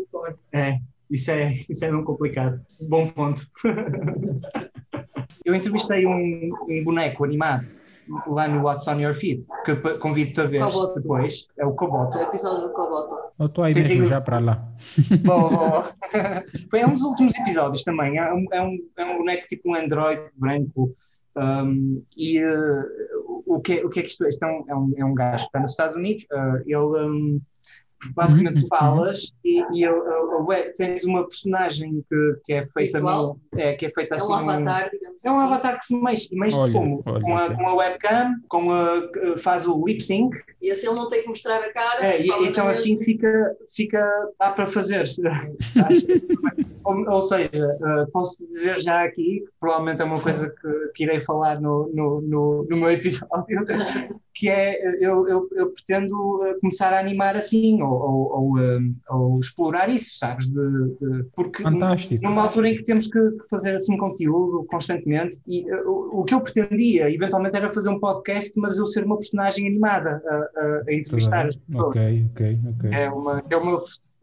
É, isso é, isso é mesmo complicado. Bom ponto. Eu entrevistei um, um boneco animado lá no What's on Your Feed, que convido-te a ver Coboto. depois. É o Coboto. O episódio do Coboto. Eu estou aí Tens mesmo já para lá. Boa, boa. Foi um dos últimos episódios também. É um, é um, é um boneco tipo um android branco. Um, e eh, o, que, é- o que é que isto é? Isto é um, é um, é um gajo que está nos Estados Unidos. eh, ele um, basicamente Uhum, falas e, e ele- tens uma personagem que, que é feita Virtual? no, é, que é feita É assim um avatar, digamos assim. é um avatar que se mexe, e mexe Olha, como? olha, com, a, com a webcam, com a, faz o lip sync, E assim ele não tem que mostrar a cara. É, e, então assim fica, fica dá para fazer. ou, ou seja, eh, posso dizer já aqui, que provavelmente é uma coisa que, que irei falar no, no, no, no meu episódio, que é eu, eu, eu pretendo eh, começar a animar assim, ou, ou, ou, eh, ou explorar isso, sabes? De, de- porque Fantástico. numa altura em que temos que fazer assim conteúdo constantemente e eh, o, o que eu pretendia eventualmente era fazer um podcast mas eu ser uma personagem animada a, a- a entrevistar as pessoas Ok, ok, ok. é uma é uma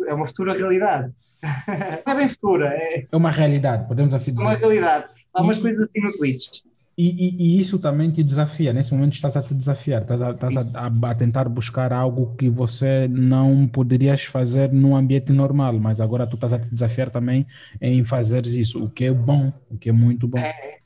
é uma futura realidade não é bem futura é É uma realidade, podemos assim uma dizer. realidade há umas E- coisas assim no Twitch E, e- e isso também te desafia. Nesse momento estás a te desafiar, estás, a, estás a, a- tentar buscar algo que você não poderias fazer num ambiente normal, mas agora tu estás a te desafiar também em fazeres isso, o que é bom, o que é muito bom.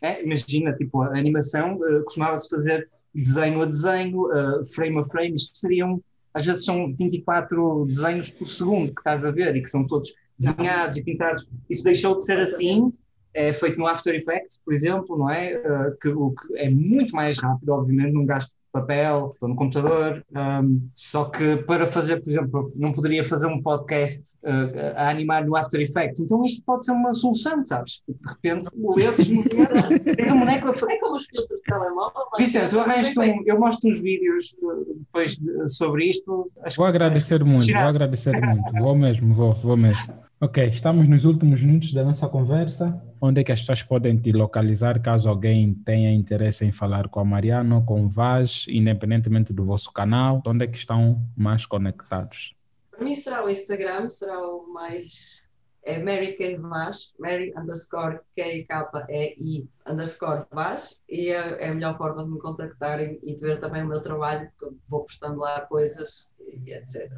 É, imagina tipo a animação eh, costumava-se fazer desenho a desenho eh, frame a frame isto seriam às vezes são 24 desenhos por segundo que estás a ver e que são todos desenhados e pintados. Isso deixou de ser assim, é feito no After Effects, por exemplo, não é? Uh, que, o que é muito mais rápido, obviamente, num gasto de papel, ou no computador. Um, só que para fazer, por exemplo, não poderia fazer um podcast uh, a animar no After Effects. Então isto pode ser uma solução, sabes? De repente, movimentos, tens um boneco a fazer. É como os filtros de telemóvel. Vicente, tu é um, eu mostro uns vídeos uh, depois de- sobre isto. Acho Vou agradecer muito, vou agradecer muito. Vou mesmo, vou, vou mesmo. Ok, estamos nos últimos minutos da nossa conversa. Onde é que as pessoas podem te localizar caso alguém tenha interesse em falar com a Mariana, com o Vaz, independentemente do vosso canal? Onde é que estão mais conectados? Para mim será o Instagram, será o mais. É Mary K. Vaz, Mary underscore K-K-E-I underscore Vaz, e é, é a melhor forma de me contactarem e de ver também o meu trabalho, porque eu vou postando lá coisas e etc.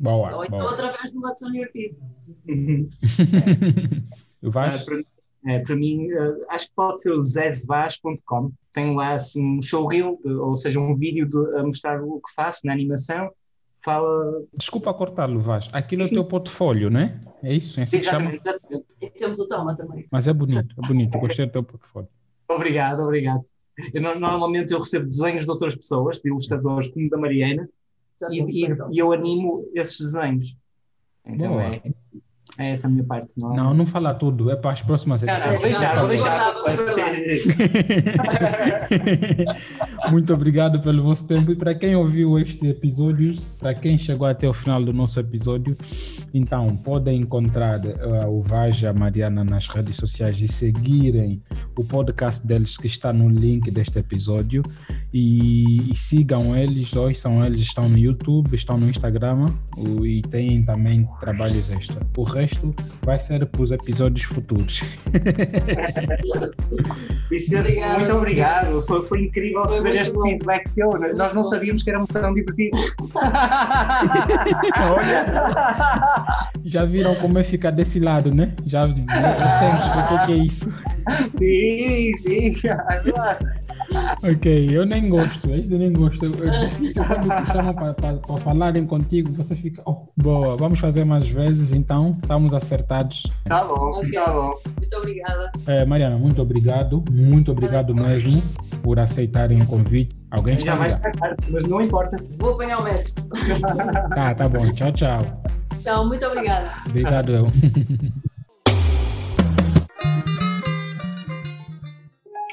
Boa, Ou então boa. através do What's on Your Feed. Uhum. O Ah, Vaz? para, é, para mim, ah, acho que pode ser o zezvaz.com. Tenho lá assim, um showreel, ou seja, um vídeo de- a mostrar o que faço na animação. Fala. Desculpa cortá-lo, Vaz. Aquilo é o teu portfólio, né? É isso? É assim que chama? Exatamente, exatamente. E temos o Toma também. Mas é bonito, é bonito. Eu gostei do teu portfólio. Obrigado, obrigado. Eu, no- normalmente eu recebo desenhos de outras pessoas, de ilustradores como da Mariana, e, e- e eu animo esses desenhos. Então Boa. é, é essa a minha parte, não é? Não, não fala tudo. É para as próximas Não, não, vou edições. deixar, vou deixar. Muito obrigado pelo vosso tempo e para quem ouviu este episódio, para quem chegou até o final do nosso episódio, então podem encontrar eh, o Vaz e a Mariana nas redes sociais e seguirem o podcast deles que está no link deste episódio e, e sigam eles, ouçam eles, estão no YouTube, estão no Instagram o- e têm também trabalhos extra. O resto vai ser para os episódios futuros. Vicente, Obrigada, muito obrigado. Foi, foi incrível receber este feedback teu. Nós não sabíamos que éramos tão divertidos. Já viram como é ficar desse lado, né? Já já sentes o que que é isso. sim, sim. verdade. Ok, eu nem gosto, eu nem gosto. É difícil quando te chamam para falarem contigo, você fica, oh, boa, vamos fazer mais vezes, então estamos acertados. Tá bom, Ok. tá bom. Muito obrigada. Eh, Mariana, muito obrigado, muito obrigado mesmo por aceitarem o convite. Alguém está mas não importa. Vou apanhar o metro. Tá, tá bom, tchau, tchau. Tchau, muito obrigada. Obrigado eu.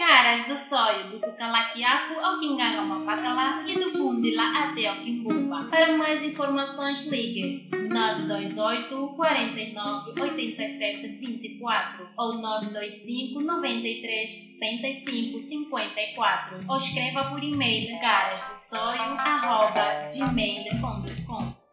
Caras do sonho do Cucalaquiaco ao Quingangamapacalá e do Pundila até ao Quimbumba. Para mais informações ligue 928 49 87 24 ou 925 93 75 54 ou escreva por e-mail carasdossoio arroba gmail.com